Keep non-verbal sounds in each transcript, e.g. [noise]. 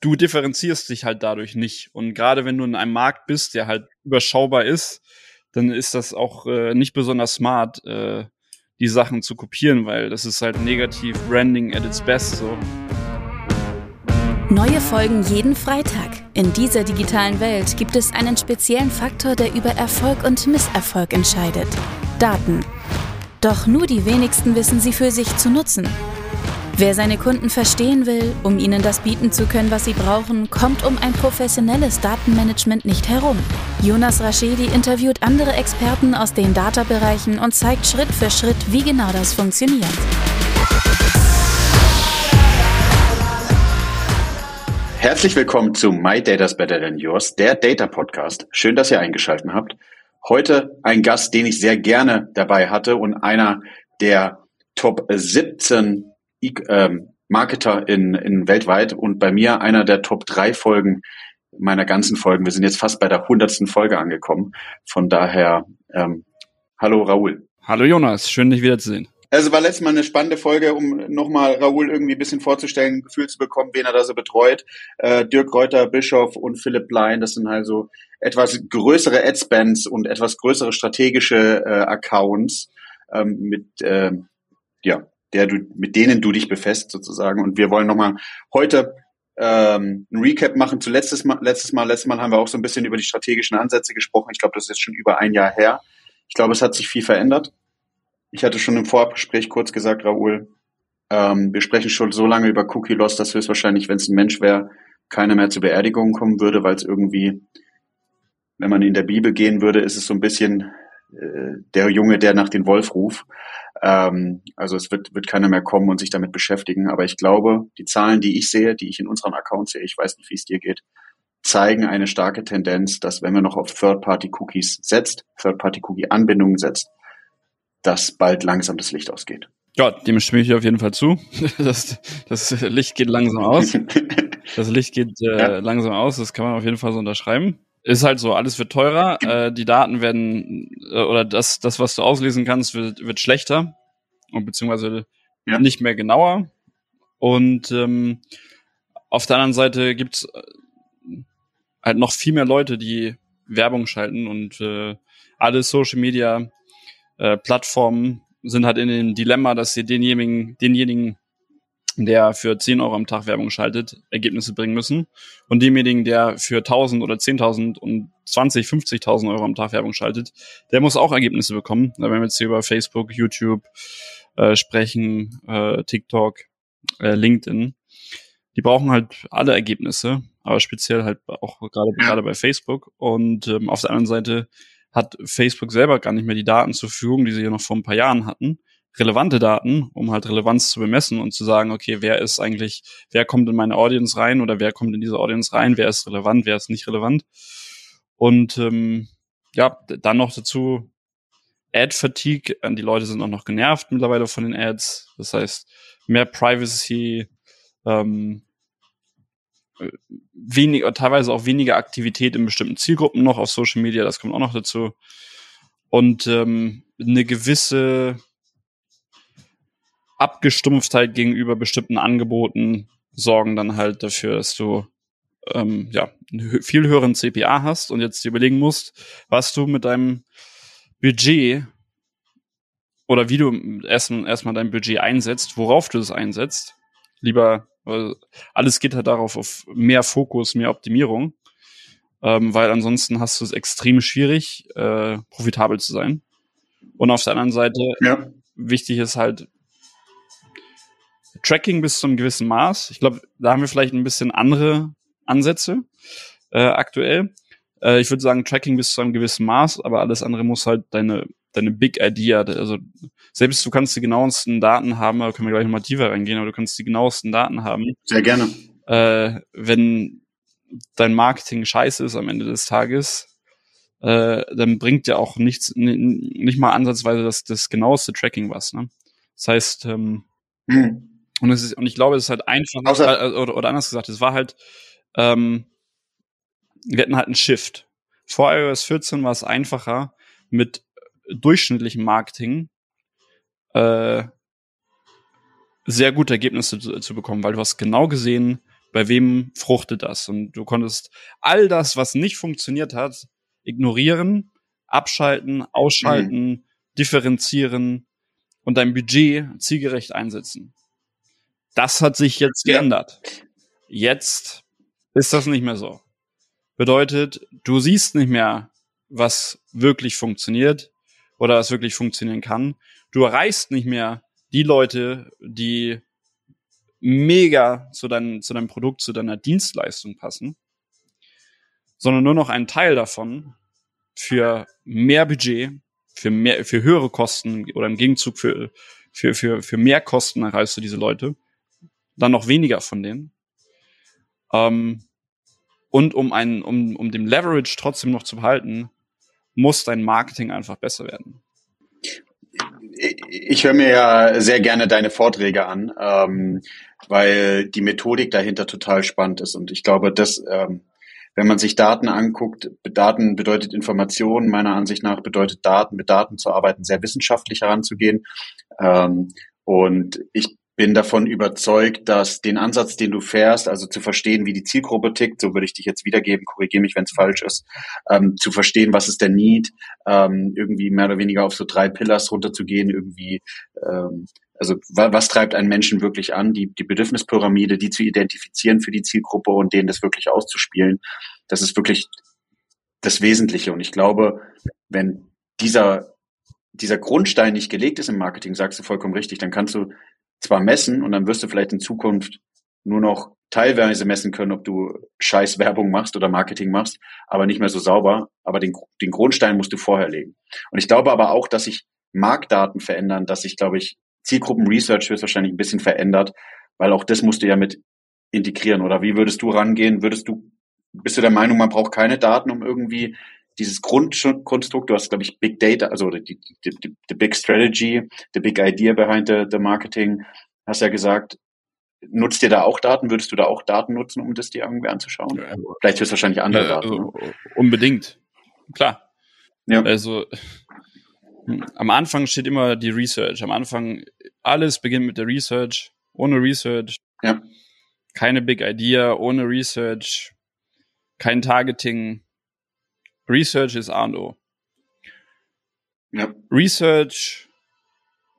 du differenzierst dich halt dadurch nicht. Und gerade wenn du in einem Markt bist, der halt überschaubar ist, dann ist das auch äh, nicht besonders smart, äh, die Sachen zu kopieren, weil das ist halt negativ Branding at its best so. Neue Folgen jeden Freitag. In dieser digitalen Welt gibt es einen speziellen Faktor, der über Erfolg und Misserfolg entscheidet. Daten. Doch nur die wenigsten wissen sie für sich zu nutzen. Wer seine Kunden verstehen will, um ihnen das bieten zu können, was sie brauchen, kommt um ein professionelles Datenmanagement nicht herum. Jonas Raschedi interviewt andere Experten aus den Data-Bereichen und zeigt Schritt für Schritt, wie genau das funktioniert. Herzlich willkommen zu My Data's Better Than Yours, der Data Podcast. Schön, dass ihr eingeschaltet habt. Heute ein Gast, den ich sehr gerne dabei hatte und einer der Top 17 ähm, Marketer in, in weltweit und bei mir einer der Top drei Folgen meiner ganzen Folgen. Wir sind jetzt fast bei der hundertsten Folge angekommen. Von daher, ähm, hallo Raoul. Hallo Jonas, schön dich wiederzusehen. Also war letztes Mal eine spannende Folge, um nochmal Raoul irgendwie ein bisschen vorzustellen, ein Gefühl zu bekommen, wen er da so betreut. Äh, Dirk Reuter, Bischof und Philipp Blein, das sind also etwas größere Adspends und etwas größere strategische äh, Accounts ähm, mit äh, ja, der du, mit denen du dich befasst sozusagen. Und wir wollen nochmal heute ähm, ein Recap machen zu letztes Mal, letztes Mal. Letztes Mal haben wir auch so ein bisschen über die strategischen Ansätze gesprochen. Ich glaube, das ist schon über ein Jahr her. Ich glaube, es hat sich viel verändert. Ich hatte schon im Vorgespräch kurz gesagt, Raoul, ähm, wir sprechen schon so lange über Cookie Loss, dass höchstwahrscheinlich, wenn es ein Mensch wäre, keiner mehr zur Beerdigung kommen würde, weil es irgendwie, wenn man in der Bibel gehen würde, ist es so ein bisschen äh, der Junge, der nach den Wolf ruft. Ähm, also es wird, wird keiner mehr kommen und sich damit beschäftigen. Aber ich glaube, die Zahlen, die ich sehe, die ich in unserem Account sehe, ich weiß nicht, wie es dir geht, zeigen eine starke Tendenz, dass wenn man noch auf Third-Party-Cookies setzt, Third-Party-Cookie-Anbindungen setzt, dass bald langsam das Licht ausgeht. Ja, dem stimme ich auf jeden Fall zu. [laughs] Das, das Licht geht langsam aus. [laughs] Das Licht geht äh, ja. langsam aus, das kann man auf jeden Fall so unterschreiben ist halt so, alles wird teurer, äh, die Daten werden äh, oder das, das, was du auslesen kannst, wird, wird schlechter und beziehungsweise ja. nicht mehr genauer. Und ähm, auf der anderen Seite gibt's äh, halt noch viel mehr Leute, die Werbung schalten und äh, alle Social Media äh, Plattformen sind halt in dem Dilemma, dass sie denjenigen, denjenigen der für 10 Euro am Tag Werbung schaltet, Ergebnisse bringen müssen. Und demjenigen, der für 1000 oder 10.000 und 20, 50.000 Euro am Tag Werbung schaltet, der muss auch Ergebnisse bekommen. Da werden wir jetzt hier über Facebook, YouTube äh, sprechen, äh, TikTok, äh, LinkedIn. Die brauchen halt alle Ergebnisse, aber speziell halt auch gerade gerade bei Facebook. Und ähm, auf der anderen Seite hat Facebook selber gar nicht mehr die Daten zur Verfügung, die sie ja noch vor ein paar Jahren hatten relevante Daten, um halt Relevanz zu bemessen und zu sagen, okay, wer ist eigentlich, wer kommt in meine Audience rein oder wer kommt in diese Audience rein, wer ist relevant, wer ist nicht relevant. Und ähm, ja, dann noch dazu Ad-Fatigue, die Leute sind auch noch genervt mittlerweile von den Ads. Das heißt, mehr Privacy, ähm, weniger, teilweise auch weniger Aktivität in bestimmten Zielgruppen noch auf Social Media, das kommt auch noch dazu. Und ähm, eine gewisse Abgestumpftheit gegenüber bestimmten Angeboten sorgen dann halt dafür, dass du ähm, ja, einen viel höheren CPA hast und jetzt dir überlegen musst, was du mit deinem Budget oder wie du erstmal erstmal dein Budget einsetzt, worauf du es einsetzt. Lieber, alles geht halt darauf auf mehr Fokus, mehr Optimierung, ähm, weil ansonsten hast du es extrem schwierig, äh, profitabel zu sein. Und auf der anderen Seite, ja. wichtig ist halt, Tracking bis zu einem gewissen Maß. Ich glaube, da haben wir vielleicht ein bisschen andere Ansätze äh, aktuell. Äh, ich würde sagen, Tracking bis zu einem gewissen Maß, aber alles andere muss halt deine, deine Big Idea, also selbst du kannst die genauesten Daten haben, da können wir gleich nochmal tiefer reingehen, aber du kannst die genauesten Daten haben. Sehr gerne. Äh, wenn dein Marketing scheiße ist am Ende des Tages, äh, dann bringt ja auch nichts, nicht mal ansatzweise das, das genaueste Tracking was. Ne? Das heißt, ähm, hm. Und, es ist, und ich glaube, es ist halt einfach, Außer äh, oder, oder anders gesagt, es war halt, ähm, wir hatten halt einen Shift. Vor iOS 14 war es einfacher, mit durchschnittlichem Marketing äh, sehr gute Ergebnisse zu, zu, bekommen, weil du hast genau gesehen, Bei wem fruchtet das? Und du konntest all das, was nicht funktioniert hat, ignorieren, abschalten, ausschalten, mhm. differenzieren und dein Budget zielgerecht einsetzen. Das hat sich jetzt geändert. Jetzt ist das nicht mehr so. Bedeutet, du siehst nicht mehr, was wirklich funktioniert oder was wirklich funktionieren kann. Du erreichst nicht mehr die Leute, die mega zu, dein, zu deinem Produkt, zu deiner Dienstleistung passen, sondern nur noch einen Teil davon für mehr Budget, für mehr, für höhere Kosten oder im Gegenzug für, für, für, für mehr Kosten erreichst du diese Leute, dann noch weniger von denen. Ähm, und um einen, um, um dem Leverage trotzdem noch zu behalten, muss dein Marketing einfach besser werden ich höre mir ja sehr gerne deine Vorträge an, ähm, weil die Methodik dahinter total spannend ist. Und ich glaube, dass, ähm, wenn man sich Daten anguckt, Daten bedeutet Information, meiner Ansicht nach bedeutet Daten, mit Daten zu arbeiten, sehr wissenschaftlich heranzugehen. Ähm, und ich bin davon überzeugt, dass den Ansatz, den du fährst, also zu verstehen, wie die Zielgruppe tickt, so würde ich dich jetzt wiedergeben, korrigiere mich, wenn es falsch ist, ähm, zu verstehen, was ist der Need, ähm, irgendwie mehr oder weniger auf so drei Pillars runterzugehen, irgendwie, ähm, also wa was treibt einen Menschen wirklich an, die, die Bedürfnispyramide, die zu identifizieren für die Zielgruppe und denen das wirklich auszuspielen, das ist wirklich das Wesentliche. Und ich glaube, wenn dieser dieser Grundstein nicht gelegt ist im Marketing, sagst du vollkommen richtig, dann kannst du zwar messen und dann wirst du vielleicht in Zukunft nur noch teilweise messen können, ob du scheiß Werbung machst oder Marketing machst, aber nicht mehr so sauber. Aber den, den Grundstein musst du vorher legen. Und ich glaube aber auch, dass sich Marktdaten verändern, dass sich, glaube ich, Zielgruppen-Research höchstwahrscheinlich ein bisschen verändert, weil auch das musst du ja mit integrieren. Oder wie würdest du rangehen? Würdest du, bist du der Meinung, man braucht keine Daten, um irgendwie dieses Grundkonstrukt, du hast, glaube ich, Big Data, also die, die, die, die Big Strategy, the Big Idea behind the, the Marketing, hast ja gesagt, nutzt ihr da auch Daten? Würdest du da auch Daten nutzen, um das dir irgendwie anzuschauen? Ja, Vielleicht wirst du wahrscheinlich andere ja, Daten. Also, ne? Unbedingt. Klar. Ja. Also am Anfang steht immer die Research. Am Anfang alles beginnt mit der Research. Ohne Research. Ja. Keine Big Idea. Ohne Research. Kein Targeting. Research ist A und O. Ja. Research,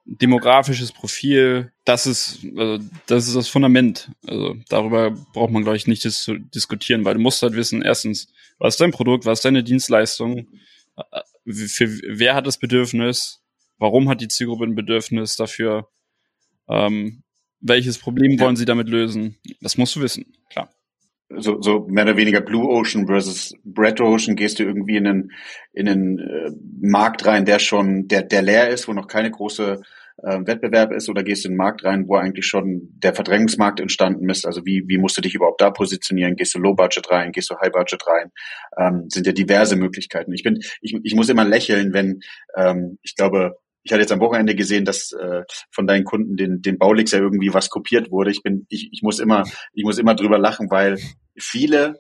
demografisches Profil, das ist, also das ist das Fundament. Also darüber braucht man, glaube ich, nicht zu diskutieren, weil du musst halt wissen, erstens, was ist dein Produkt, was ist deine Dienstleistung, äh, für wer hat das Bedürfnis, warum hat die Zielgruppe ein Bedürfnis dafür, ähm, welches Problem wollen sie damit lösen, das musst du wissen, klar so, so mehr oder weniger Blue Ocean versus Red Ocean gehst du irgendwie in einen, in einen äh, Markt rein, der schon, der, der leer ist, wo noch keine große äh, Wettbewerb ist, oder gehst du in einen Markt rein, wo eigentlich schon der Verdrängungsmarkt entstanden ist? Also wie, wie musst du dich überhaupt da positionieren? Gehst du Low Budget rein? Gehst du High Budget rein? Ähm, sind ja diverse Möglichkeiten. Ich bin, ich, ich muss immer lächeln, wenn, ähm, ich glaube, ich hatte jetzt am Wochenende gesehen, dass äh, von deinen Kunden den, den Baulix ja irgendwie was kopiert wurde. Ich bin, ich, ich muss immer, ich muss immer drüber lachen, weil viele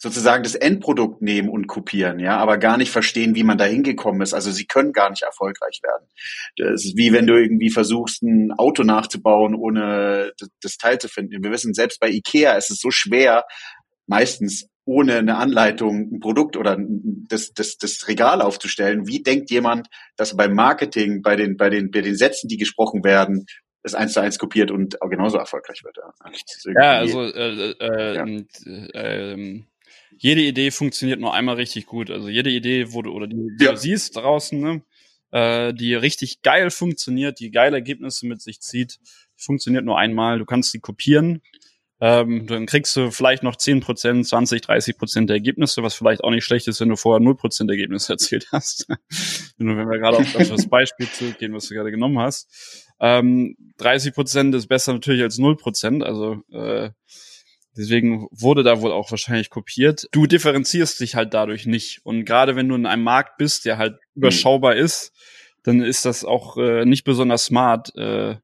sozusagen das Endprodukt nehmen und kopieren, ja, aber gar nicht verstehen, wie man da hingekommen ist. Also sie können gar nicht erfolgreich werden. Das ist wie wenn du irgendwie versuchst, ein Auto nachzubauen, ohne das, Teil zu finden. Wir wissen, selbst bei Ikea ist es so schwer, meistens ohne eine Anleitung ein Produkt oder das, das, das Regal aufzustellen. Wie denkt jemand, dass beim Marketing, bei den, bei den, bei den Sätzen, die gesprochen werden, das eins zu eins kopiert und auch genauso erfolgreich wird? Ja, also äh, äh, ja. Äh, äh, jede Idee funktioniert nur einmal richtig gut. Also jede Idee, wo du oder die, die ja. du siehst draußen, ne, äh, die richtig geil funktioniert, die geile Ergebnisse mit sich zieht, funktioniert nur einmal. Du kannst sie kopieren ähm, dann kriegst du vielleicht noch 10%, 20, 30% der Ergebnisse, was vielleicht auch nicht schlecht ist, wenn du vorher 0% Ergebnisse [laughs] erzielt hast. wenn wir gerade auf das [laughs] Beispiel zurückgehen, was du gerade genommen hast. Ähm, 30% ist besser natürlich als 0%, also äh, deswegen wurde da wohl auch wahrscheinlich kopiert. Du differenzierst dich halt dadurch nicht. Und gerade wenn du in einem Markt bist, der halt überschaubar mhm. ist, dann ist das auch äh, nicht besonders smart, äh,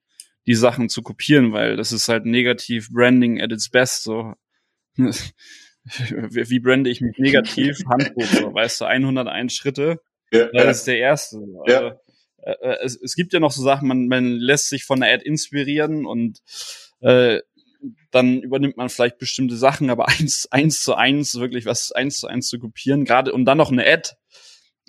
die Sachen zu kopieren, weil das ist halt negativ Branding at its best. So. [laughs] Wie brande ich mich negativ? [laughs] Handbuch, so, weißt du, 101 Schritte. Ja, das ist der erste. Ja. Also, äh, äh, es, es gibt ja noch so Sachen, man, man lässt sich von der Ad inspirieren und äh, dann übernimmt man vielleicht bestimmte Sachen, aber [laughs] eins, eins zu eins, wirklich was eins zu eins zu kopieren, gerade und dann noch eine Ad.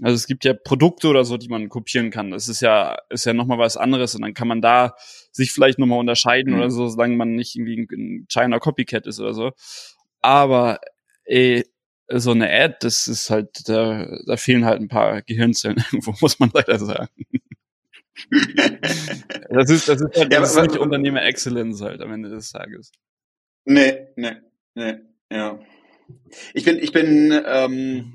Also es gibt ja Produkte oder so, die man kopieren kann. Das ist ja, ist ja nochmal was anderes und dann kann man da sich vielleicht nochmal unterscheiden mhm. oder so, solange man nicht irgendwie ein China Copycat ist oder so. Aber ey, so eine Ad, das ist halt, da, da fehlen halt ein paar Gehirnzellen [laughs] irgendwo, muss man leider sagen. das ist, das ist halt ja, das ist nicht Unternehmer Excellence halt am Ende des Tages. Nee, nee, nee, ja. Ich bin, ich bin, ähm,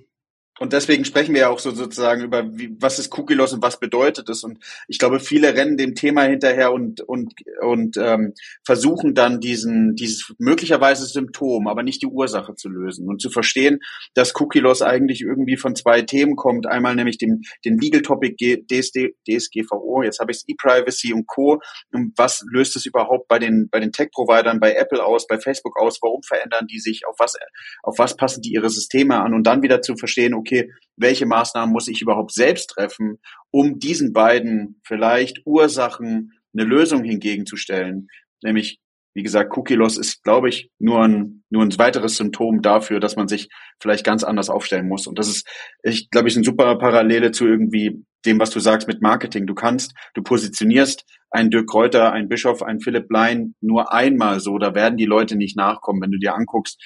und deswegen sprechen wir ja auch so sozusagen über, wie, was ist Cookie Loss und was bedeutet es. Und ich glaube, viele rennen dem Thema hinterher und und und ähm, versuchen dann diesen dieses möglicherweise Symptom, aber nicht die Ursache zu lösen und zu verstehen, dass Cookie Loss eigentlich irgendwie von zwei Themen kommt. Einmal nämlich dem den Legal Topic DSD, DSGVO, jetzt habe ich E-Privacy und Co. Und was löst es überhaupt bei den bei den Tech-Providern, bei Apple aus, bei Facebook aus? Warum verändern die sich? Auf was auf was passen die ihre Systeme an? Und dann wieder zu verstehen, okay okay, welche Maßnahmen muss ich überhaupt selbst treffen, um diesen beiden vielleicht Ursachen eine Lösung hingegenzustellen. Nämlich, wie gesagt, Cookie Loss ist, glaube ich, nur ein, nur ein weiteres Symptom dafür, dass man sich vielleicht ganz anders aufstellen muss. Und das ist, ich glaube ich, eine super Parallele zu irgendwie dem, was du sagst mit Marketing. Du kannst, du positionierst einen Dirk Kräuter, einen Bischof, einen Philipp Lein nur einmal so, da werden die Leute nicht nachkommen. Wenn du dir anguckst,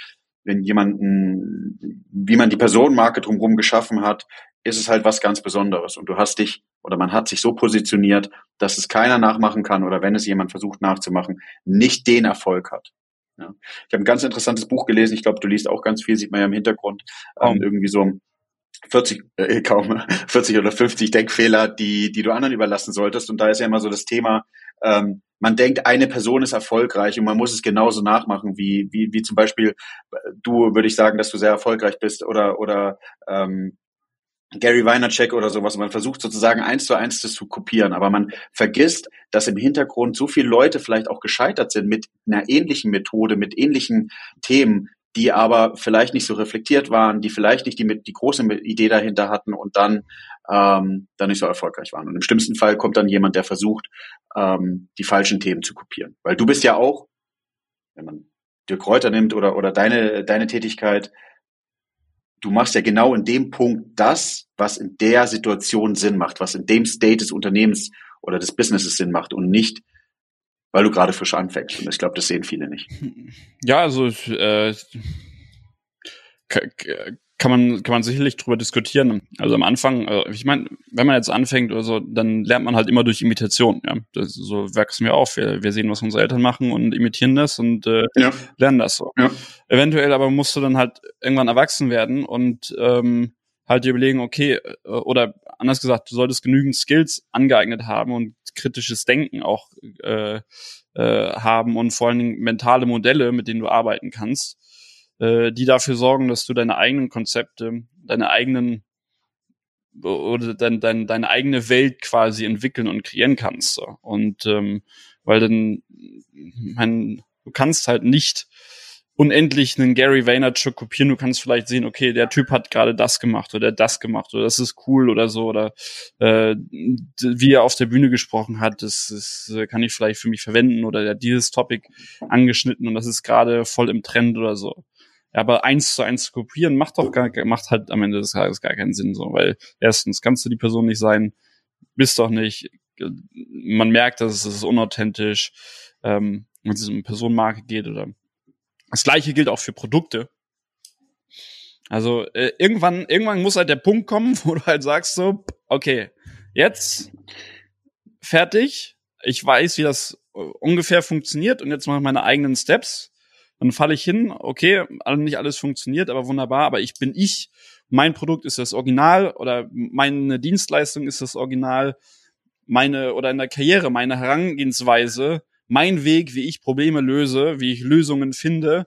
wenn jemanden, wie man die Personenmarke drumherum geschaffen hat, ist es halt was ganz Besonderes. Und du hast dich oder man hat sich so positioniert, dass es keiner nachmachen kann oder wenn es jemand versucht nachzumachen, nicht den Erfolg hat. Ja. Ich habe ein ganz interessantes Buch gelesen. Ich glaube, du liest auch ganz viel, sieht man ja im Hintergrund. Ähm, irgendwie so 40, äh, [laughs] kaum 40 oder 50 Denkfehler, die, die du anderen überlassen solltest. Und da ist ja immer so das Thema, ähm, man denkt, eine Person ist erfolgreich und man muss es genauso nachmachen, wie, wie, wie zum Beispiel du, würde ich sagen, dass du sehr erfolgreich bist oder, oder ähm, Gary Vaynerchuk oder sowas. Man versucht sozusagen eins zu eins das zu kopieren, aber man vergisst, dass im Hintergrund so viele Leute vielleicht auch gescheitert sind mit einer ähnlichen Methode, mit ähnlichen Themen, die aber vielleicht nicht so reflektiert waren, die vielleicht nicht die, die große Idee dahinter hatten und dann, ähm, dann nicht so erfolgreich waren. Und im schlimmsten Fall kommt dann jemand, der versucht, ähm, die falschen Themen zu kopieren. Weil du bist ja auch, wenn man Dirk Kräuter nimmt oder, oder deine, deine Tätigkeit, du machst ja genau in dem Punkt das, was in der Situation Sinn macht, was in dem State des Unternehmens oder des Businesses Sinn macht und nicht weil du gerade frisch anfängst. Und ich glaube, das sehen viele nicht. Ja, also äh, kann man kann man sicherlich drüber diskutieren. Also am Anfang, also ich meine, wenn man jetzt anfängt oder so, dann lernt man halt immer durch Imitation. Ja, das, so wachsen wir auf. Wir, wir sehen, was unsere Eltern machen und imitieren das und äh, ja. lernen das so. Ja. Eventuell aber musst du dann halt irgendwann erwachsen werden und ähm, halt dir überlegen, okay, äh, oder anders gesagt, du solltest genügend Skills angeeignet haben und kritisches Denken auch äh, äh, haben und vor allen Dingen mentale Modelle, mit denen du arbeiten kannst, äh, die dafür sorgen, dass du deine eigenen Konzepte, deine eigenen oder dein, dein, deine eigene Welt quasi entwickeln und kreieren kannst. So. Und ähm, weil dann, mein, du kannst halt nicht unendlich einen Gary Vaynerchuk kopieren. Du kannst vielleicht sehen, okay, der Typ hat gerade das gemacht oder das gemacht oder das ist cool oder so oder äh, wie er auf der Bühne gesprochen hat, das, das kann ich vielleicht für mich verwenden oder der hat dieses Topic angeschnitten und das ist gerade voll im Trend oder so. Aber eins zu eins zu kopieren macht doch gar, macht halt am Ende des Tages gar keinen Sinn so, weil erstens kannst du die Person nicht sein, bist doch nicht, man merkt, dass es unauthentisch, ähm, wenn es um Personenmarke geht oder das gleiche gilt auch für Produkte. Also äh, irgendwann, irgendwann muss halt der Punkt kommen, [laughs] wo du halt sagst so, okay, jetzt fertig. Ich weiß, wie das äh, ungefähr funktioniert und jetzt mache ich meine eigenen Steps. Dann falle ich hin, okay, nicht alles funktioniert, aber wunderbar, aber ich bin ich. Mein Produkt ist das Original oder meine Dienstleistung ist das Original. Meine oder in der Karriere, meine Herangehensweise mein Weg, wie ich Probleme löse, wie ich Lösungen finde,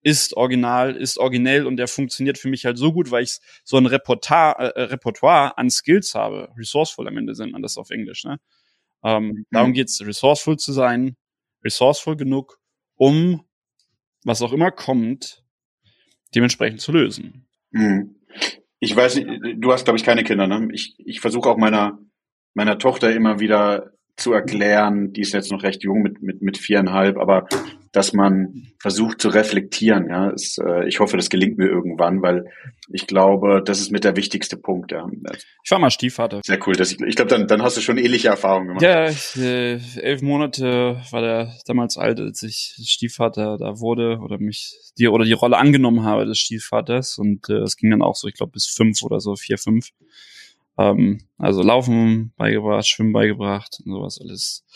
ist original, ist originell und der funktioniert für mich halt so gut, weil ich so ein Repertoire, äh, Repertoire an Skills habe. Resourceful am Ende sind man das auf Englisch. Ne? Ähm, mhm. Darum geht's, resourceful zu sein, resourceful genug, um was auch immer kommt, dementsprechend zu lösen. Mhm. Ich weiß nicht, du hast, glaube ich, keine Kinder, ne? Ich, ich versuche auch meiner, meiner Tochter immer wieder zu erklären, die ist jetzt noch recht jung mit, mit, mit viereinhalb, aber dass man versucht zu reflektieren. Ja, es, äh, ich hoffe, das gelingt mir irgendwann, weil ich glaube, das ist mit der wichtigste Punkt. Ja. Ich war mal Stiefvater. Sehr cool. Das, ich glaube, dann, dann hast du schon ähnliche Erfahrungen gemacht. Ja, ich, äh, elf Monate war der damals alt, als ich Stiefvater da wurde oder mich die oder die Rolle angenommen habe des Stiefvaters und äh, es äh, ging dann auch so, ich glaube, bis fünf oder so, vier, fünf. Ähm, also Laufen beigebracht, Schwimmen beigebracht und sowas alles.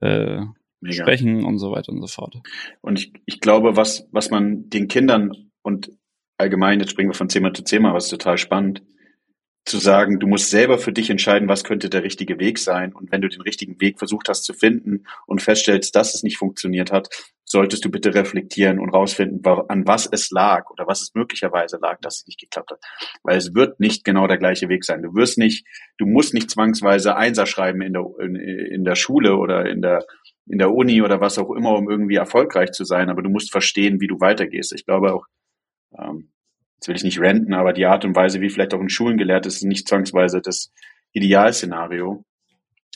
Äh, Mega. sprechen und so weiter und so fort. Und ich, ich glaube, was, was man den Kindern und allgemein, jetzt springen wir von Thema zu Thema, was total spannend, zu sagen, du musst selber für dich entscheiden, was könnte der richtige Weg sein. Und wenn du den richtigen Weg versucht hast zu finden und feststellst, dass es nicht funktioniert hat, solltest du bitte reflektieren und rausfinden, an was es lag oder was es möglicherweise lag, dass es nicht geklappt hat. Weil es wird nicht genau der gleiche Weg sein. Du wirst nicht, du musst nicht zwangsweise Einser schreiben in der, in, in der Schule oder in der, in der Uni oder was auch immer, um irgendwie erfolgreich zu sein, aber du musst verstehen, wie du weitergehst. Ich glaube auch, ähm, jetzt will ich nicht renten, aber die Art und Weise, wie vielleicht auch in Schulen gelehrt ist, ist nicht zwangsweise das Idealszenario,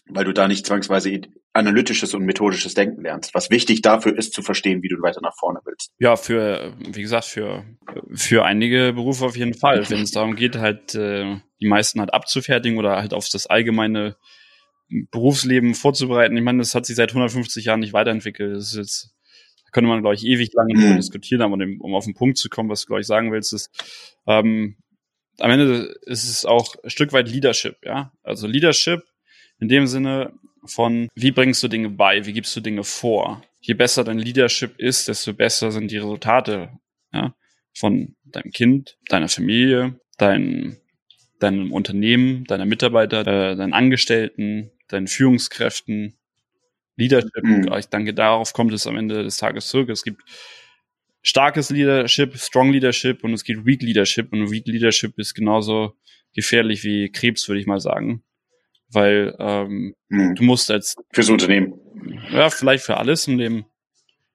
weil du da nicht zwangsweise analytisches und methodisches Denken lernst. Was wichtig dafür ist, zu verstehen, wie du weiter nach vorne willst. Ja, für, wie gesagt, für, für einige Berufe auf jeden Fall. Wenn es darum geht, halt äh, die meisten halt abzufertigen oder halt auf das allgemeine Berufsleben vorzubereiten. Ich meine, das hat sich seit 150 Jahren nicht weiterentwickelt. Das ist jetzt, da könnte man, glaube ich, ewig lange mhm. diskutieren, aber um auf den Punkt zu kommen, was du, glaube ich, sagen willst, ist, ähm, am Ende ist es auch ein Stück weit Leadership, ja. Also Leadership in dem Sinne von, wie bringst du Dinge bei, wie gibst du Dinge vor? Je besser dein Leadership ist, desto besser sind die Resultate, ja, von deinem Kind, deiner Familie, dein, deinem Unternehmen, deiner Mitarbeiter, äh, deinen Angestellten, deinen Führungskräften, Leadership. Mhm. Ich denke, darauf kommt es am Ende des Tages zurück. Es gibt starkes Leadership, Strong Leadership und es gibt Weak Leadership und Weak Leadership ist genauso gefährlich wie Krebs, würde ich mal sagen. Weil ähm, mhm. du musst als fürs Unternehmen. Ja, vielleicht für alles in dem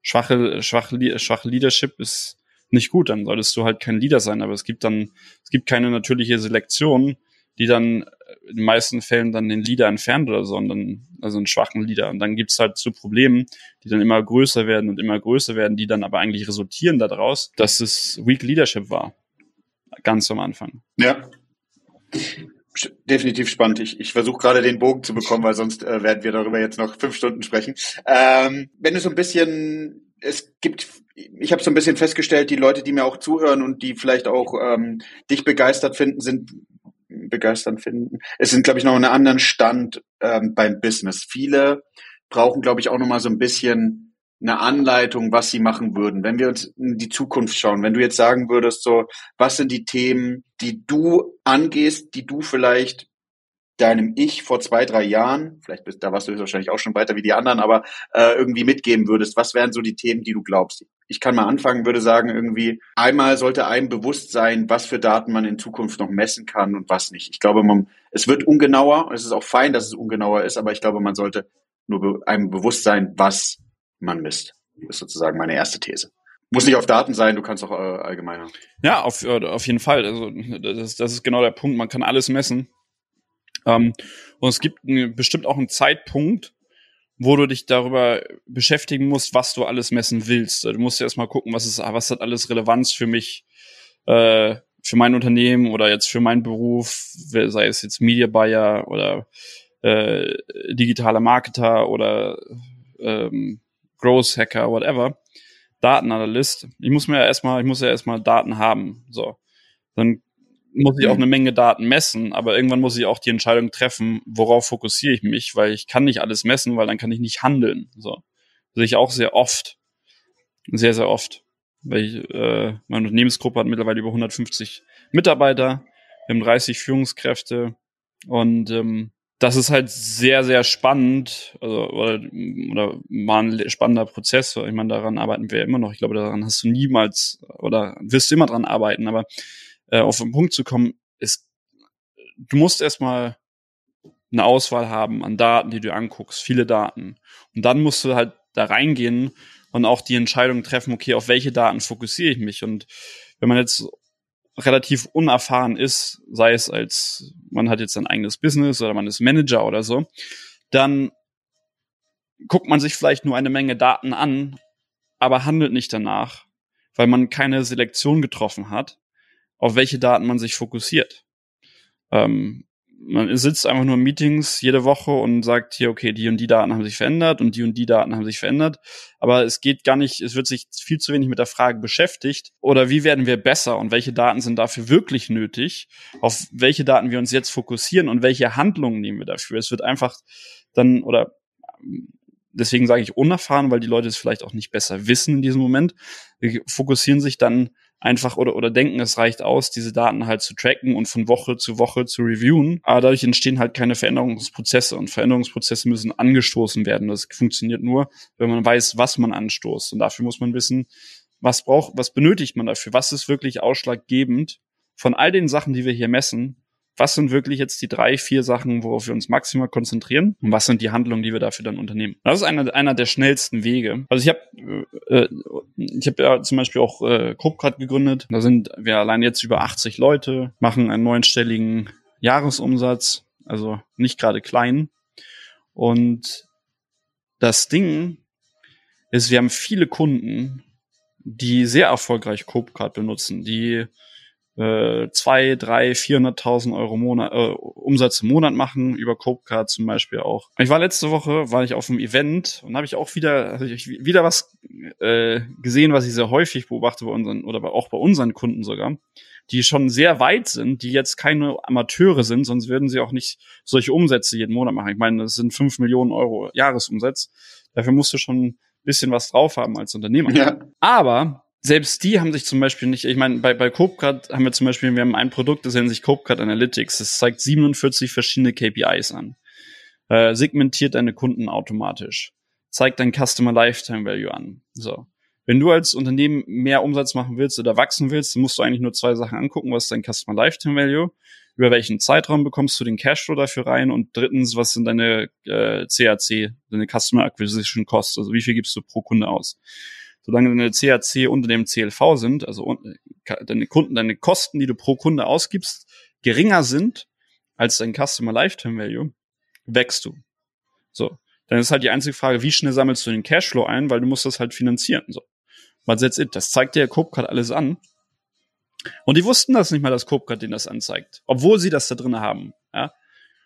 schwache, schwache, schwache Leadership ist nicht gut, dann solltest du halt kein Leader sein, aber es gibt dann, es gibt keine natürliche Selektion, die dann in den meisten Fällen dann den Leader entfernt oder so, dann, also einen schwachen Leader. Und dann gibt's halt zu so Problemen, die dann immer größer werden und immer größer werden, die dann aber eigentlich resultieren daraus, dass es Weak Leadership war. Ganz am Anfang. Ja. Definitiv spannend. Ich, ich versuche gerade den Bogen zu bekommen, weil sonst äh, werden wir darüber jetzt noch fünf Stunden sprechen. Ähm, wenn du so ein bisschen, es gibt, ich habe so ein bisschen festgestellt, die Leute, die mir auch zuhören und die vielleicht auch ähm, dich begeistert finden, sind begeistern finden. Es sind, glaube ich, noch einen anderen Stand ähm, beim Business. Viele brauchen, glaube ich, auch noch mal so ein bisschen eine Anleitung, was sie machen würden. Wenn wir uns in die Zukunft schauen, wenn du jetzt sagen würdest, so, was sind die Themen, die du angehst, die du vielleicht deinem Ich vor zwei, drei Jahren, vielleicht bist, da warst du wahrscheinlich auch schon weiter wie die anderen, aber äh, irgendwie mitgeben würdest, was wären so die Themen, die du glaubst? Ich kann mal anfangen, würde sagen, irgendwie, einmal sollte einem bewusst sein, was für Daten man in Zukunft noch messen kann und was nicht. Ich glaube, man, es wird ungenauer, es ist auch fein, dass es ungenauer ist, aber ich glaube, man sollte nur be einem bewusst sein, was man misst. Das ist sozusagen meine erste These. Muss nicht auf Daten sein, du kannst auch äh, allgemeiner. Ja, auf, äh, auf jeden Fall. Also das, das ist genau der Punkt. Man kann alles messen. Ähm, und es gibt bestimmt auch einen Zeitpunkt, wo du dich darüber beschäftigen musst, was du alles messen willst. Du musst ja erstmal gucken, was ist, was hat alles Relevanz für mich, äh, für mein Unternehmen oder jetzt für meinen Beruf, sei es jetzt Media Buyer oder äh, digitaler Marketer oder ähm, Growth Hacker, whatever. Datenanalyst. Ich muss mir ja erstmal, ich muss ja erstmal Daten haben. So. Dann muss ich auch mhm. eine Menge Daten messen, aber irgendwann muss ich auch die Entscheidung treffen, worauf fokussiere ich mich, weil ich kann nicht alles messen, weil dann kann ich nicht handeln. So sehe ich auch sehr oft, sehr sehr oft. Weil ich, äh, meine Unternehmensgruppe hat mittlerweile über 150 Mitarbeiter, wir haben 30 Führungskräfte und ähm, das ist halt sehr, sehr spannend, also, oder, oder war ein spannender Prozess. Ich meine, daran arbeiten wir immer noch. Ich glaube, daran hast du niemals oder wirst du immer dran arbeiten, aber äh, auf den Punkt zu kommen, ist, du musst erstmal eine Auswahl haben an Daten, die du anguckst, viele Daten. Und dann musst du halt da reingehen und auch die Entscheidung treffen, okay, auf welche Daten fokussiere ich mich? Und wenn man jetzt relativ unerfahren ist, sei es als man hat jetzt ein eigenes Business oder man ist Manager oder so, dann guckt man sich vielleicht nur eine Menge Daten an aber handelt nicht danach, weil man keine Selektion getroffen hat, auf welche Daten man sich fokussiert. Ähm, man sitzt einfach nur in Meetings jede Woche und sagt hier, okay, die und die Daten haben sich verändert und die und die Daten haben sich verändert. Aber es geht gar nicht, es wird sich viel zu wenig mit der Frage beschäftigt. Oder wie werden wir besser und welche Daten sind dafür wirklich nötig? Auf welche Daten wir uns jetzt fokussieren und welche Handlungen nehmen wir dafür? Es wird einfach dann, oder deswegen sage ich unerfahren, weil die Leute es vielleicht auch nicht besser wissen in diesem Moment, fokussieren sich dann einfach oder, oder denken, es reicht aus, diese Daten halt zu tracken und von Woche zu Woche zu reviewen. Aber dadurch entstehen halt keine Veränderungsprozesse und Veränderungsprozesse müssen angestoßen werden. Das funktioniert nur, wenn man weiß, was man anstoßt. Und dafür muss man wissen, was braucht, was benötigt man dafür? Was ist wirklich ausschlaggebend von all den Sachen, die wir hier messen? Was sind wirklich jetzt die drei, vier Sachen, worauf wir uns maximal konzentrieren und was sind die Handlungen, die wir dafür dann unternehmen. Das ist einer, einer der schnellsten Wege. Also ich habe äh, ich habe ja zum Beispiel auch äh, Copcard gegründet. Da sind wir allein jetzt über 80 Leute, machen einen neunstelligen Jahresumsatz, also nicht gerade klein. Und das Ding ist, wir haben viele Kunden, die sehr erfolgreich Copcard benutzen, die äh, zwei, drei, 400.000 Euro Monat, äh, Umsatz im Monat machen, über Copecard zum Beispiel auch. Ich war letzte Woche, war ich auf einem Event und habe ich auch wieder, also ich wieder was äh, gesehen, was ich sehr häufig beobachte bei unseren, oder auch bei unseren Kunden sogar, die schon sehr weit sind, die jetzt keine Amateure sind, sonst würden sie auch nicht solche Umsätze jeden Monat machen. Ich meine, das sind fünf Millionen Euro Jahresumsatz. Dafür musst du schon ein bisschen was drauf haben als Unternehmer. Ja. Aber selbst die haben sich zum Beispiel nicht, ich meine, bei, bei CopeCard haben wir zum Beispiel, wir haben ein Produkt, das nennt sich CopeCard Analytics. Das zeigt 47 verschiedene KPIs an. Äh, segmentiert deine Kunden automatisch. Zeigt dein Customer Lifetime Value an. So. Wenn du als Unternehmen mehr Umsatz machen willst oder wachsen willst, musst du eigentlich nur zwei Sachen angucken. Was ist dein Customer Lifetime Value? Über welchen Zeitraum bekommst du den Cashflow dafür rein? Und drittens, was sind deine äh, CAC, deine Customer Acquisition Costs? Also wie viel gibst du pro Kunde aus? Solange deine CAC unter dem CLV sind, also deine Kunden, deine Kosten, die du pro Kunde ausgibst, geringer sind als dein Customer Lifetime Value, wächst du. So. Dann ist halt die einzige Frage, wie schnell sammelst du den Cashflow ein, weil du musst das halt finanzieren. So. But that's it. Das zeigt dir Copecard alles an. Und die wussten das nicht mal, dass Copecard denen das anzeigt. Obwohl sie das da drin haben. Ja?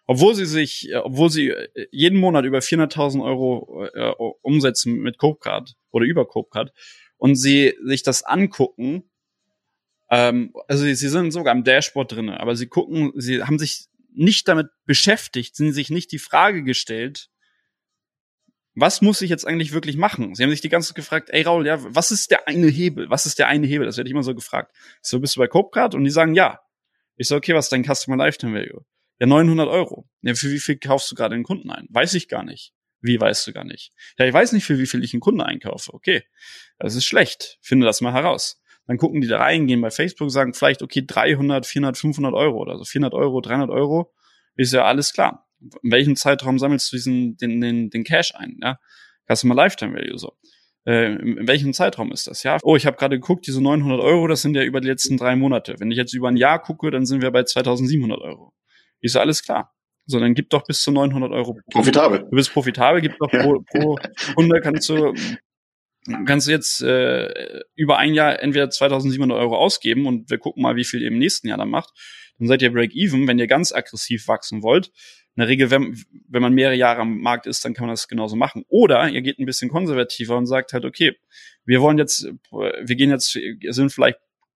Obwohl sie sich, äh, obwohl sie äh, jeden Monat über 400.000 Euro äh, umsetzen mit Copecard oder über Copecard und sie sich das angucken, ähm, also sie, sie sind sogar im Dashboard drinne, aber sie gucken, sie haben sich nicht damit beschäftigt, sind sich nicht die Frage gestellt, was muss ich jetzt eigentlich wirklich machen? Sie haben sich die ganze Zeit gefragt, ey Raul, ja, was ist der eine Hebel? Was ist der eine Hebel? Das werde ich immer so gefragt. So, bist du bei Copecard? Und die sagen, ja. Ich so, okay, was ist dein Customer Lifetime Value? Ja, 900 Euro. Ja, für wie viel kaufst du gerade einen Kunden ein? Weiß ich gar nicht. Wie weißt du gar nicht? Ja, ich weiß nicht, für wie viel ich einen Kunden einkaufe. Okay, das ist schlecht. Finde das mal heraus. Dann gucken die da rein, gehen bei Facebook, sagen vielleicht, okay, 300, 400, 500 Euro oder so. 400 Euro, 300 Euro, ist ja alles klar. In welchem Zeitraum sammelst du diesen, den, den, den Cash ein? Ja? Customer Lifetime Value so. Äh, in welchem Zeitraum ist das? Ja, oh, ich habe gerade geguckt, diese 900 Euro, das sind ja über die letzten drei Monate. Wenn ich jetzt über ein Jahr gucke, dann sind wir bei 2700 Euro. Ich so, alles klar. So, dann gib doch bis zu 900 Euro. Profitabel. Du bist profitabel, gib doch pro, pro Kunde kannst du, kannst du jetzt äh, über ein Jahr entweder 2700 Euro ausgeben und wir gucken mal, wie viel ihr im nächsten Jahr dann macht. Dann seid ihr Break-Even, wenn ihr ganz aggressiv wachsen wollt. In der Regel, wenn, wenn man mehrere Jahre am Markt ist, dann kann man das genauso machen. Oder ihr geht ein bisschen konservativer und sagt halt, okay, wir wollen jetzt, wir gehen jetzt, sind vielleicht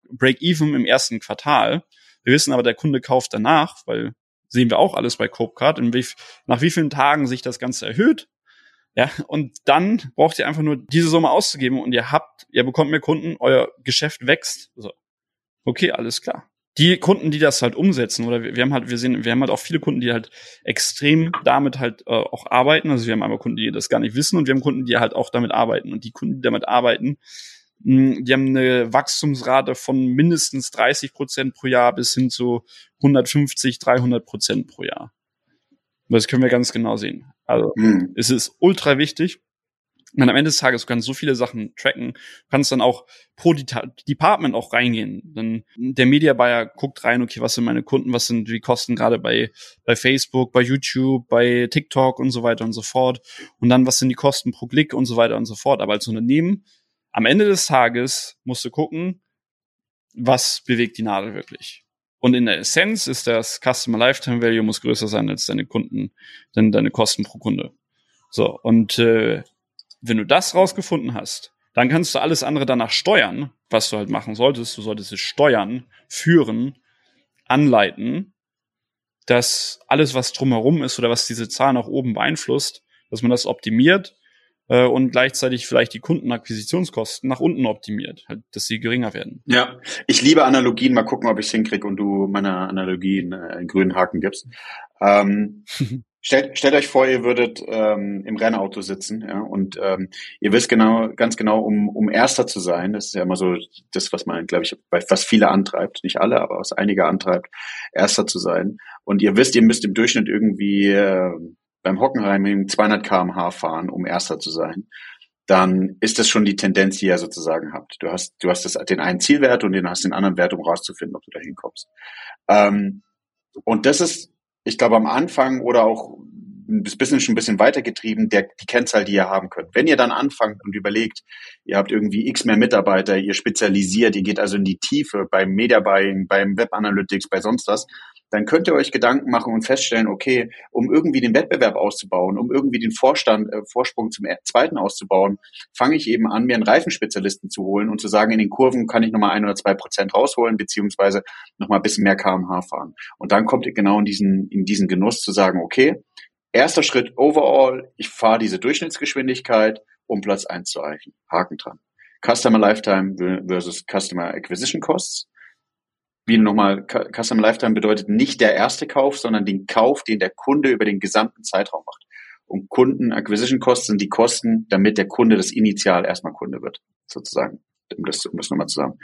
Break-Even im ersten Quartal. Wir wissen aber, der Kunde kauft danach, weil sehen wir auch alles bei Copecard, wie, nach wie vielen Tagen sich das Ganze erhöht. Ja, und dann braucht ihr einfach nur diese Summe auszugeben und ihr habt, ihr bekommt mehr Kunden, euer Geschäft wächst. So. Okay, alles klar. Die Kunden, die das halt umsetzen, oder wir, wir haben halt, wir sehen, wir haben halt auch viele Kunden, die halt extrem damit halt äh, auch arbeiten. Also wir haben einmal Kunden, die das gar nicht wissen und wir haben Kunden, die halt auch damit arbeiten. Und die Kunden, die damit arbeiten, die haben eine Wachstumsrate von mindestens 30 Prozent pro Jahr bis hin zu 150, 300 Prozent pro Jahr. Das können wir ganz genau sehen. Also mhm. es ist ultra wichtig. Und am Ende des Tages, du kannst so viele Sachen tracken, du kannst dann auch pro Department auch reingehen. Dann der Media Buyer guckt rein, okay, was sind meine Kunden, was sind die Kosten gerade bei, bei Facebook, bei YouTube, bei TikTok und so weiter und so fort. Und dann, was sind die Kosten pro Klick und so weiter und so fort. Aber als Unternehmen am Ende des Tages musst du gucken, was bewegt die Nadel wirklich. Und in der Essenz ist das Customer Lifetime Value muss größer sein als deine Kunden, denn deine Kosten pro Kunde. So, und äh, wenn du das rausgefunden hast, dann kannst du alles andere danach steuern, was du halt machen solltest. Du solltest es steuern, führen, anleiten, dass alles, was drumherum ist oder was diese Zahl nach oben beeinflusst, dass man das optimiert äh, und gleichzeitig vielleicht die Kundenakquisitionskosten nach unten optimiert, halt, dass sie geringer werden. Ja, ich liebe Analogien. Mal gucken, ob ich es hinkriege und du meiner Analogie einen, äh, einen grünen Haken gibst. Ähm, [laughs] stellt, stellt euch vor, ihr würdet ähm, im Rennauto sitzen ja, und ähm, ihr wisst genau, ganz genau, um, um Erster zu sein, das ist ja immer so das, was man, glaube ich, was viele antreibt, nicht alle, aber was einige antreibt, Erster zu sein. Und ihr wisst, ihr müsst im Durchschnitt irgendwie äh, beim Hockenheimring 200 kmh fahren, um Erster zu sein, dann ist das schon die Tendenz, die ihr sozusagen habt. Du hast, du hast das, den einen Zielwert und den hast den anderen Wert, um rauszufinden, ob du da hinkommst. Ähm, und das ist, ich glaube, am Anfang oder auch das Business schon ein bisschen weitergetrieben, der, die Kennzahl, die ihr haben könnt. Wenn ihr dann anfangt und überlegt, ihr habt irgendwie x mehr Mitarbeiter, ihr spezialisiert, ihr geht also in die Tiefe beim Media Buying, beim Web Analytics, bei sonst was, dann könnt ihr euch Gedanken machen und feststellen, okay, um irgendwie den Wettbewerb auszubauen, um irgendwie den Vorstand, äh, Vorsprung zum zweiten auszubauen, fange ich eben an, mir einen Reifenspezialisten zu holen und zu sagen, in den Kurven kann ich nochmal ein oder zwei Prozent rausholen, beziehungsweise nochmal ein bisschen mehr kmh fahren. Und dann kommt ihr genau in diesen, in diesen Genuss zu sagen, okay, erster Schritt overall, ich fahre diese Durchschnittsgeschwindigkeit, um Platz eins zu erreichen. Haken dran. Customer Lifetime versus Customer Acquisition Costs wie nochmal, Customer Lifetime bedeutet nicht der erste Kauf, sondern den Kauf, den der Kunde über den gesamten Zeitraum macht. Und Kunden Acquisition Costs sind die Kosten, damit der Kunde das initial erstmal Kunde wird, sozusagen. Um das, um das nochmal zu sagen.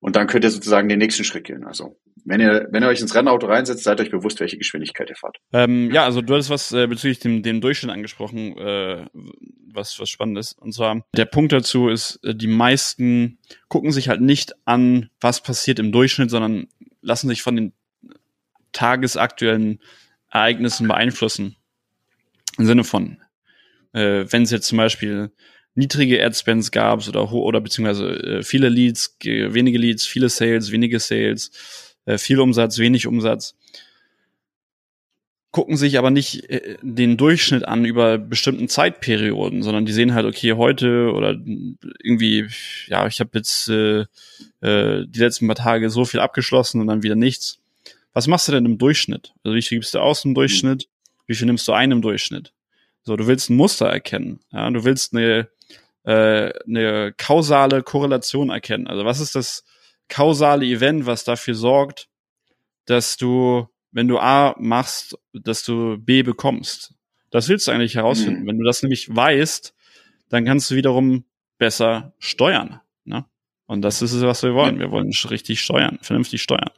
Und dann könnt ihr sozusagen den nächsten Schritt gehen. Also wenn ihr, wenn ihr euch ins Rennauto reinsetzt, seid euch bewusst, welche Geschwindigkeit ihr fahrt. Ähm, ja, also du hattest was äh, bezüglich dem, dem Durchschnitt angesprochen, äh, was, was spannend ist. Und zwar, der Punkt dazu ist, äh, die meisten gucken sich halt nicht an, was passiert im Durchschnitt, sondern lassen sich von den tagesaktuellen Ereignissen beeinflussen. Im Sinne von, äh, wenn es jetzt zum Beispiel niedrige Adspends gab oder oder beziehungsweise äh, viele Leads, wenige Leads, viele Sales, wenige Sales, äh, viel Umsatz, wenig Umsatz, gucken sich aber nicht äh, den Durchschnitt an über bestimmten Zeitperioden, sondern die sehen halt, okay, heute oder irgendwie, ja, ich habe jetzt äh, äh, die letzten paar Tage so viel abgeschlossen und dann wieder nichts. Was machst du denn im Durchschnitt? Also wie viel gibst du aus im Durchschnitt? Wie viel nimmst du ein im Durchschnitt? So, du willst ein Muster erkennen. Ja, du willst eine äh, eine kausale Korrelation erkennen. Also was ist das kausale Event, was dafür sorgt, dass du, wenn du A machst, dass du B bekommst? Das willst du eigentlich herausfinden. Mhm. Wenn du das nämlich weißt, dann kannst du wiederum besser steuern. Ne? Und das ist es, was wir wollen. Wir wollen richtig steuern, vernünftig steuern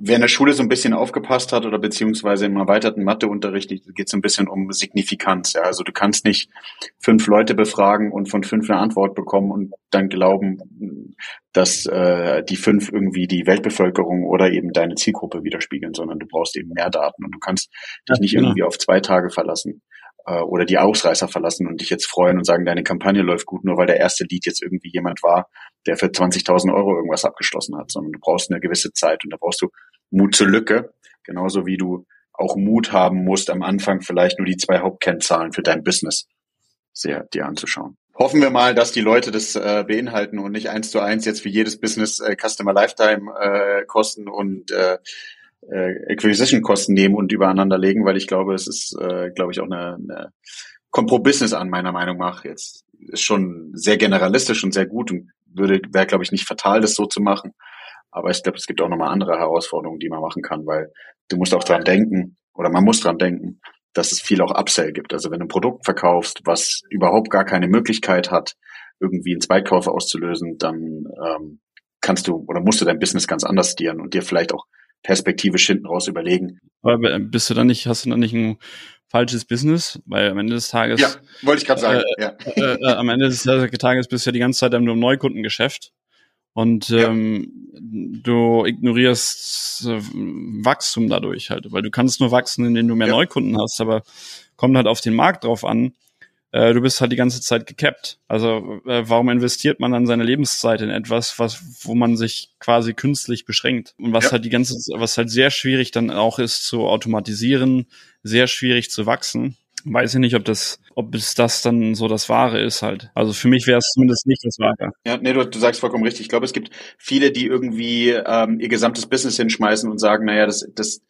wer in der Schule so ein bisschen aufgepasst hat oder beziehungsweise im erweiterten Matheunterricht geht es ein bisschen um Signifikanz. Ja. Also du kannst nicht fünf Leute befragen und von fünf eine Antwort bekommen und dann glauben, dass äh, die fünf irgendwie die Weltbevölkerung oder eben deine Zielgruppe widerspiegeln, sondern du brauchst eben mehr Daten und du kannst dich ja, nicht genau. irgendwie auf zwei Tage verlassen äh, oder die Ausreißer verlassen und dich jetzt freuen und sagen, deine Kampagne läuft gut, nur weil der erste Lied jetzt irgendwie jemand war, der für 20.000 Euro irgendwas abgeschlossen hat, sondern du brauchst eine gewisse Zeit und da brauchst du Mut zur Lücke, genauso wie du auch Mut haben musst, am Anfang vielleicht nur die zwei Hauptkennzahlen für dein Business sehr dir anzuschauen. Hoffen wir mal, dass die Leute das äh, beinhalten und nicht eins zu eins jetzt für jedes Business äh, Customer Lifetime äh, Kosten und äh, äh, Acquisition-Kosten nehmen und übereinander legen, weil ich glaube, es ist, äh, glaube ich, auch eine, eine kommt pro Business an, meiner Meinung nach. Jetzt ist schon sehr generalistisch und sehr gut und würde, wäre, glaube ich, nicht fatal, das so zu machen. Aber ich glaube, es gibt auch nochmal andere Herausforderungen, die man machen kann, weil du musst auch dran denken, oder man muss dran denken, dass es viel auch Upsell gibt. Also wenn du ein Produkt verkaufst, was überhaupt gar keine Möglichkeit hat, irgendwie einen Zweitkauf auszulösen, dann ähm, kannst du oder musst du dein Business ganz anders stieren und dir vielleicht auch perspektivisch hinten raus überlegen. Aber bist du dann nicht, hast du dann nicht ein falsches Business? Weil am Ende des Tages. Ja, wollte ich gerade sagen. Äh, ja. Äh, äh, am Ende des Tages bist du ja die ganze Zeit nur im Neukundengeschäft. Und ähm, ja. du ignorierst äh, Wachstum dadurch halt, weil du kannst nur wachsen, indem du mehr ja. Neukunden hast, aber kommt halt auf den Markt drauf an, äh, du bist halt die ganze Zeit gecapped. Also äh, warum investiert man dann seine Lebenszeit in etwas, was, wo man sich quasi künstlich beschränkt? Und was ja. halt die ganze, was halt sehr schwierig dann auch ist zu automatisieren, sehr schwierig zu wachsen. Weiß ich nicht, ob das, ob es das dann so das Wahre ist halt. Also für mich wäre es zumindest nicht das Wahre. Ja, nee, du, du sagst vollkommen richtig. Ich glaube, es gibt viele, die irgendwie ähm, ihr gesamtes Business hinschmeißen und sagen, naja, das, das,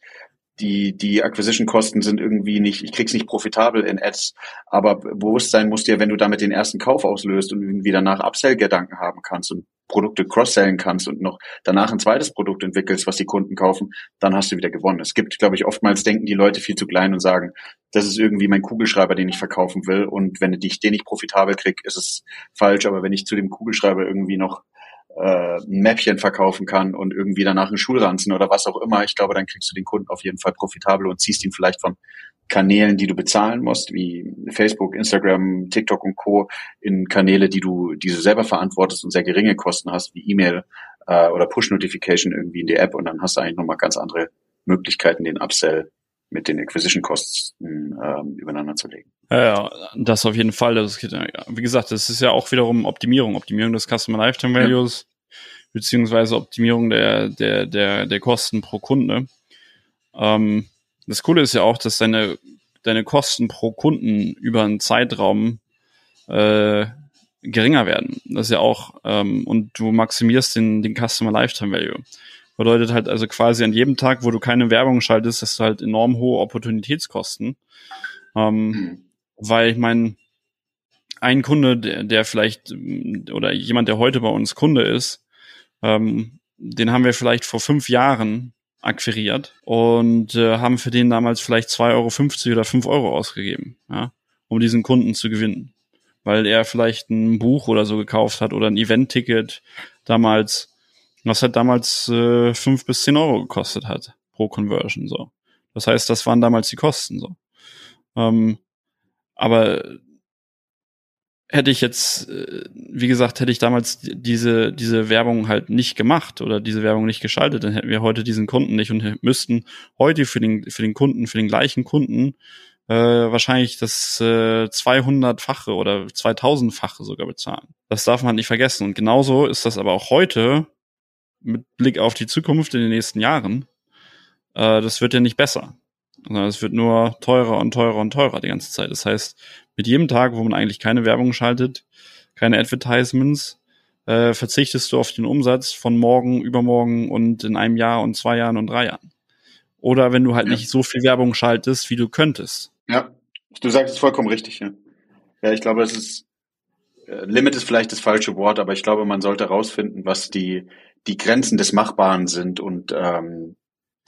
die, die Acquisition-Kosten sind irgendwie nicht, ich krieg's nicht profitabel in Ads, aber Bewusstsein muss dir, wenn du damit den ersten Kauf auslöst und irgendwie danach Upsell-Gedanken haben kannst und Produkte cross-sellen kannst und noch danach ein zweites Produkt entwickelst, was die Kunden kaufen, dann hast du wieder gewonnen. Es gibt, glaube ich, oftmals denken die Leute viel zu klein und sagen, das ist irgendwie mein Kugelschreiber, den ich verkaufen will und wenn ich den nicht profitabel krieg, ist es falsch, aber wenn ich zu dem Kugelschreiber irgendwie noch äh, ein Mäppchen verkaufen kann und irgendwie danach einen Schulranzen oder was auch immer, ich glaube, dann kriegst du den Kunden auf jeden Fall profitabel und ziehst ihn vielleicht von Kanälen, die du bezahlen musst, wie Facebook, Instagram, TikTok und Co. in Kanäle, die du, die du selber verantwortest und sehr geringe Kosten hast, wie E-Mail äh, oder Push-Notification irgendwie in die App und dann hast du eigentlich nochmal ganz andere Möglichkeiten, den Upsell mit den Acquisition-Kosten ähm, übereinander zu legen. Ja, das auf jeden Fall. Das wie gesagt, das ist ja auch wiederum Optimierung, Optimierung des Customer Lifetime Values, ja. beziehungsweise Optimierung der, der, der, der Kosten pro Kunde. Ähm, das Coole ist ja auch, dass deine, deine Kosten pro Kunden über einen Zeitraum äh, geringer werden. Das ist ja auch, ähm, und du maximierst den, den Customer Lifetime Value. Bedeutet halt also quasi an jedem Tag, wo du keine Werbung schaltest, hast du halt enorm hohe Opportunitätskosten. Ähm, mhm. Weil ich meine, ein Kunde, der, der vielleicht, oder jemand, der heute bei uns Kunde ist, ähm, den haben wir vielleicht vor fünf Jahren akquiriert und äh, haben für den damals vielleicht 2,50 Euro oder 5 Euro ausgegeben, ja, um diesen Kunden zu gewinnen. Weil er vielleicht ein Buch oder so gekauft hat oder ein Event-Ticket damals was halt damals äh, fünf bis zehn Euro gekostet hat pro Conversion. So, das heißt, das waren damals die Kosten. So, ähm, aber hätte ich jetzt, äh, wie gesagt, hätte ich damals diese diese Werbung halt nicht gemacht oder diese Werbung nicht geschaltet, dann hätten wir heute diesen Kunden nicht und müssten heute für den für den Kunden für den gleichen Kunden äh, wahrscheinlich das äh, 200-fache oder 2000-fache sogar bezahlen. Das darf man nicht vergessen. Und genauso ist das aber auch heute mit Blick auf die Zukunft in den nächsten Jahren, äh, das wird ja nicht besser. Sondern es wird nur teurer und teurer und teurer die ganze Zeit. Das heißt, mit jedem Tag, wo man eigentlich keine Werbung schaltet, keine Advertisements, äh, verzichtest du auf den Umsatz von morgen, übermorgen und in einem Jahr und zwei Jahren und drei Jahren. Oder wenn du halt ja. nicht so viel Werbung schaltest, wie du könntest. Ja, du sagst es vollkommen richtig, ja. Ja, ich glaube, es ist, äh, Limit ist vielleicht das falsche Wort, aber ich glaube, man sollte herausfinden, was die, die Grenzen des Machbaren sind und ähm,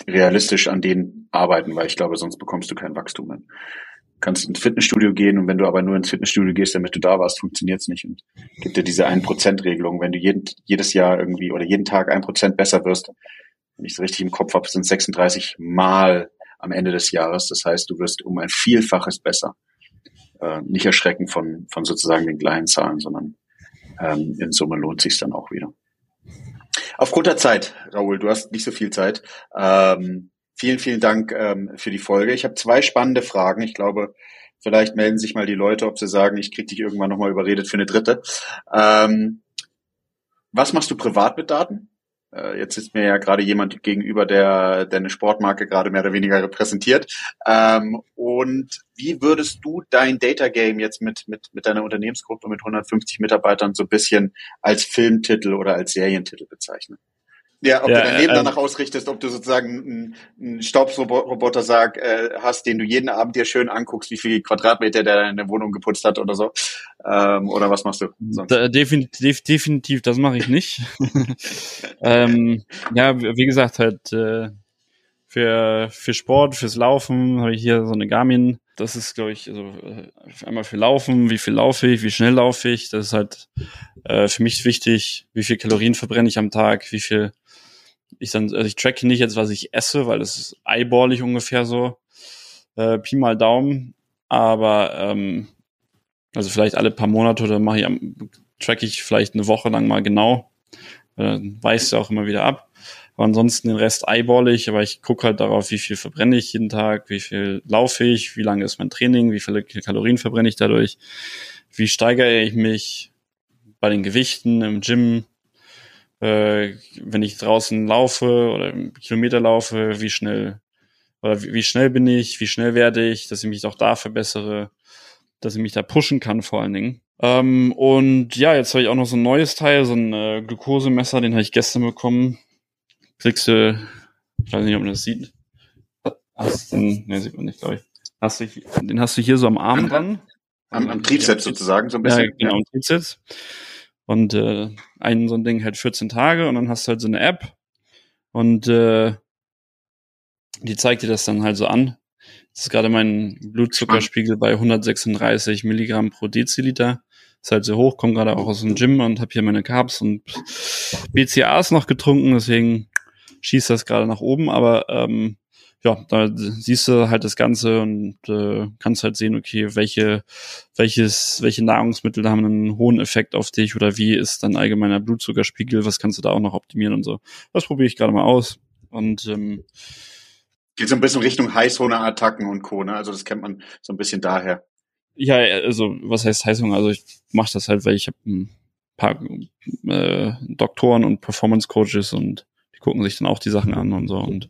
realistisch an denen arbeiten, weil ich glaube, sonst bekommst du kein Wachstum mehr. Du kannst ins Fitnessstudio gehen und wenn du aber nur ins Fitnessstudio gehst, damit du da warst, funktioniert es nicht. Und gibt dir diese 1%-Regelung. Wenn du jeden, jedes Jahr irgendwie oder jeden Tag ein Prozent besser wirst, wenn ich es richtig im Kopf habe, sind 36 Mal am Ende des Jahres. Das heißt, du wirst um ein Vielfaches besser. Äh, nicht erschrecken von, von sozusagen den kleinen Zahlen, sondern ähm, in Summe lohnt sich dann auch wieder. Aufgrund der Zeit, Raoul, du hast nicht so viel Zeit. Ähm, vielen, vielen Dank ähm, für die Folge. Ich habe zwei spannende Fragen. Ich glaube, vielleicht melden sich mal die Leute, ob sie sagen, ich krieg dich irgendwann nochmal überredet für eine dritte. Ähm, was machst du privat mit Daten? Äh, jetzt ist mir ja gerade jemand gegenüber, der, der eine Sportmarke gerade mehr oder weniger repräsentiert. Ähm, und wie würdest du dein Data Game jetzt mit, mit, mit deiner Unternehmensgruppe mit 150 Mitarbeitern so ein bisschen als Filmtitel oder als Serientitel bezeichnen? Ja, ob ja, du dein Leben äh, danach ausrichtest, ob du sozusagen einen Staubsroboter sag, äh, hast, den du jeden Abend dir schön anguckst, wie viel Quadratmeter der deine Wohnung geputzt hat oder so. Ähm, oder was machst du sonst? definitiv, definitiv, das mache ich nicht. [laughs] ähm, ja, wie gesagt, halt äh, für, für Sport, fürs Laufen habe ich hier so eine Garmin. Das ist, glaube ich, also äh, einmal für Laufen, wie viel laufe ich, wie schnell laufe ich. Das ist halt äh, für mich wichtig, wie viel Kalorien verbrenne ich am Tag, wie viel ich dann, also ich tracke nicht jetzt, was ich esse, weil das ist eyeballig ungefähr so. Äh, Pi mal Daumen. Aber ähm, also vielleicht alle paar Monate oder mache ich track ich vielleicht eine Woche lang mal genau. Dann weißt du auch immer wieder ab. Aber ansonsten den Rest eyeball ich, aber ich gucke halt darauf, wie viel verbrenne ich jeden Tag, wie viel laufe ich, wie lange ist mein Training, wie viele Kalorien verbrenne ich dadurch, wie steigere ich mich bei den Gewichten im Gym, äh, wenn ich draußen laufe oder Kilometer laufe, wie schnell oder wie, wie schnell bin ich, wie schnell werde ich, dass ich mich auch da verbessere, dass ich mich da pushen kann vor allen Dingen. Ähm, und ja, jetzt habe ich auch noch so ein neues Teil, so ein äh, Glukosemesser, den habe ich gestern bekommen. Kriegst du, ich weiß nicht, ob man das sieht. Hast den, ne, sieht man nicht, glaube ich. Hast du, den hast du hier so am Arm dran. Am, am Trizeps sozusagen, so ein bisschen. Ja, genau, am Trizeps. Und äh, ein so ein Ding hält 14 Tage und dann hast du halt so eine App und äh, die zeigt dir das dann halt so an. Das ist gerade mein Blutzuckerspiegel bei 136 Milligramm pro Deziliter. Ist halt so hoch, komme gerade auch aus dem Gym und habe hier meine Carbs und BCAAs noch getrunken, deswegen schießt das gerade nach oben, aber ähm, ja, da siehst du halt das Ganze und äh, kannst halt sehen, okay, welche, welches, welche Nahrungsmittel haben einen hohen Effekt auf dich oder wie ist dein allgemeiner Blutzuckerspiegel, was kannst du da auch noch optimieren und so. Das probiere ich gerade mal aus. Und ähm, geht so ein bisschen Richtung Heißhungerattacken und Co. Ne? Also das kennt man so ein bisschen daher. Ja, also was heißt Heißhunger? Also ich mache das halt, weil ich habe ein paar äh, Doktoren und Performance Coaches und die gucken sich dann auch die Sachen an und so und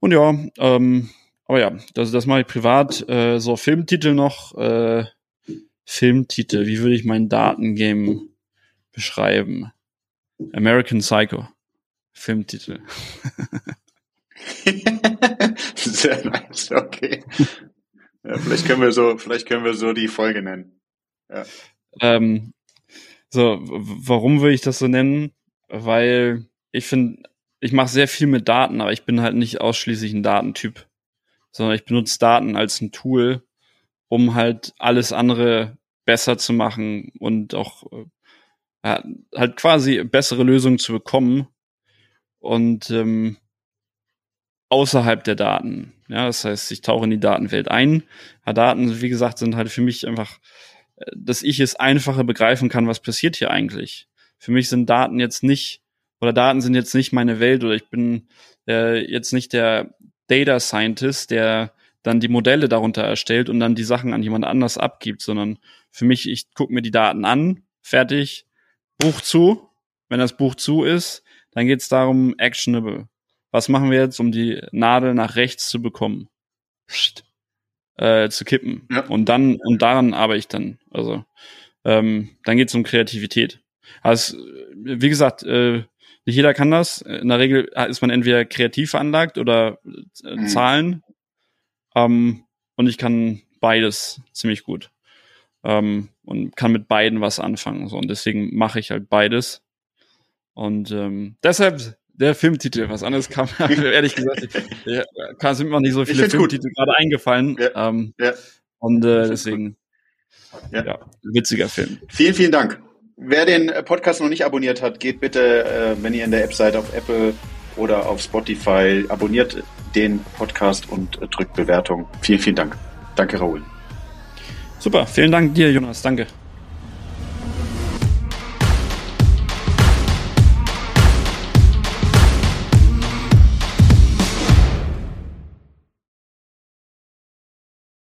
und ja, ähm, aber ja, das, das mache ich privat. Äh, so Filmtitel noch. Äh, Filmtitel, wie würde ich mein Datengame beschreiben? American Psycho. Filmtitel. [laughs] Sehr nice, okay. Ja, vielleicht können wir so, vielleicht können wir so die Folge nennen. Ja. Ähm, so, warum würde ich das so nennen? Weil ich finde, ich mache sehr viel mit Daten, aber ich bin halt nicht ausschließlich ein Datentyp, sondern ich benutze Daten als ein Tool, um halt alles andere besser zu machen und auch ja, halt quasi bessere Lösungen zu bekommen und ähm, außerhalb der Daten. Ja, das heißt, ich tauche in die Datenwelt ein. Ja, Daten, wie gesagt, sind halt für mich einfach, äh, dass ich es einfacher begreifen kann, was passiert hier eigentlich. Für mich sind Daten jetzt nicht oder Daten sind jetzt nicht meine Welt oder ich bin äh, jetzt nicht der Data Scientist, der dann die Modelle darunter erstellt und dann die Sachen an jemand anders abgibt, sondern für mich, ich gucke mir die Daten an, fertig, Buch zu. Wenn das Buch zu ist, dann geht es darum, actionable. Was machen wir jetzt, um die Nadel nach rechts zu bekommen? Psst, äh, zu kippen. Ja. Und dann, und daran arbeite ich dann. Also, ähm, dann geht es um Kreativität. Also, wie gesagt, äh, nicht jeder kann das. In der Regel ist man entweder kreativ veranlagt oder äh, mhm. Zahlen. Ähm, und ich kann beides ziemlich gut. Ähm, und kann mit beiden was anfangen. So. Und deswegen mache ich halt beides. Und ähm, deshalb der Filmtitel, was anderes kam, [laughs] ehrlich gesagt, ja, sind mir noch nicht so viele Filmtitel gerade eingefallen. Ja. Ähm, ja. Und äh, deswegen, ja. ja, witziger Film. Vielen, vielen Dank. Wer den Podcast noch nicht abonniert hat, geht bitte, äh, wenn ihr in der App seid, auf Apple oder auf Spotify, abonniert den Podcast und drückt Bewertung. Vielen, vielen Dank. Danke, Raoul. Super, vielen Dank dir, Jonas. Danke.